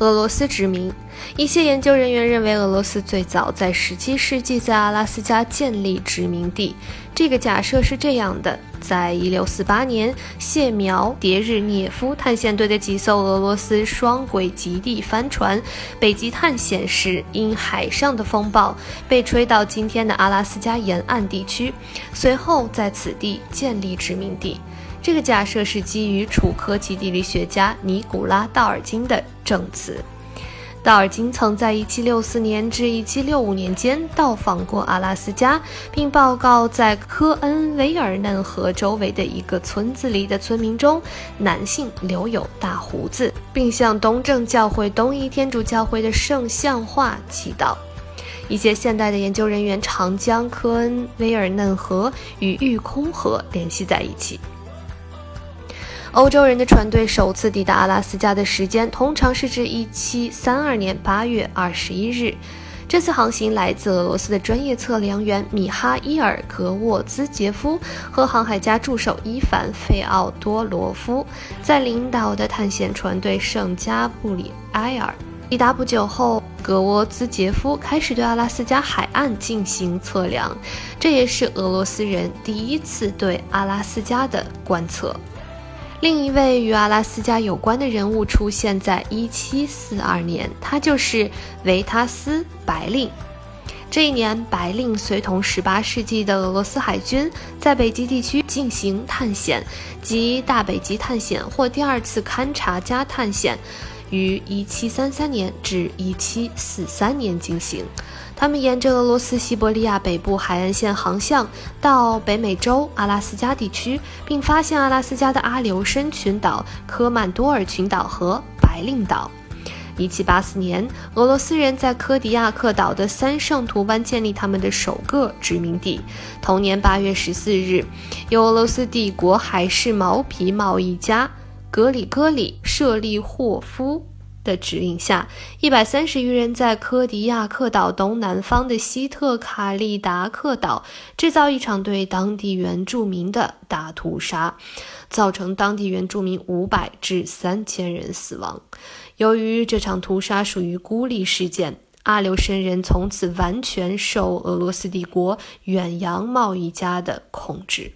俄罗斯殖民。一些研究人员认为，俄罗斯最早在17世纪在阿拉斯加建立殖民地。这个假设是这样的：在1648年，谢苗迭日涅夫探险队的几艘俄罗斯双轨极地帆船北极探险时，因海上的风暴被吹到今天的阿拉斯加沿岸地区，随后在此地建立殖民地。这个假设是基于楚科奇地理学家尼古拉·道尔金的证词。道尔金曾在1764年至1765年间到访过阿拉斯加，并报告在科恩维尔嫩河周围的一个村子里的村民中，男性留有大胡子，并向东正教会东伊天主教会的圣像画祈祷。一些现代的研究人员常将科恩维尔嫩河与玉空河联系在一起。欧洲人的船队首次抵达阿拉斯加的时间通常是指1732年8月21日。这次航行来自俄罗斯的专业测量员米哈伊尔·格沃兹杰夫和航海家助手伊凡·费奥多罗夫在领导的探险船队圣加布里埃尔。抵达不久后，格沃兹杰夫开始对阿拉斯加海岸进行测量，这也是俄罗斯人第一次对阿拉斯加的观测。另一位与阿拉斯加有关的人物出现在1742年，他就是维塔斯·白令。这一年，白令随同18世纪的俄罗斯海军在北极地区进行探险，即大北极探险或第二次勘察加探险，于1733年至1743年进行。他们沿着俄罗斯西伯利亚北部海岸线航向，到北美洲阿拉斯加地区，并发现阿拉斯加的阿留申群岛、科曼多尔群岛和白令岛。1784年，俄罗斯人在科迪亚克岛的三圣图湾建立他们的首个殖民地。同年8月14日，由俄罗斯帝国海事毛皮贸易家格里戈里·舍利霍夫。的指令下，一百三十余人在科迪亚克岛东南方的西特卡利达克岛制造一场对当地原住民的大屠杀，造成当地原住民五百至三千人死亡。由于这场屠杀属于孤立事件，阿留申人从此完全受俄罗斯帝国远洋贸易家的控制。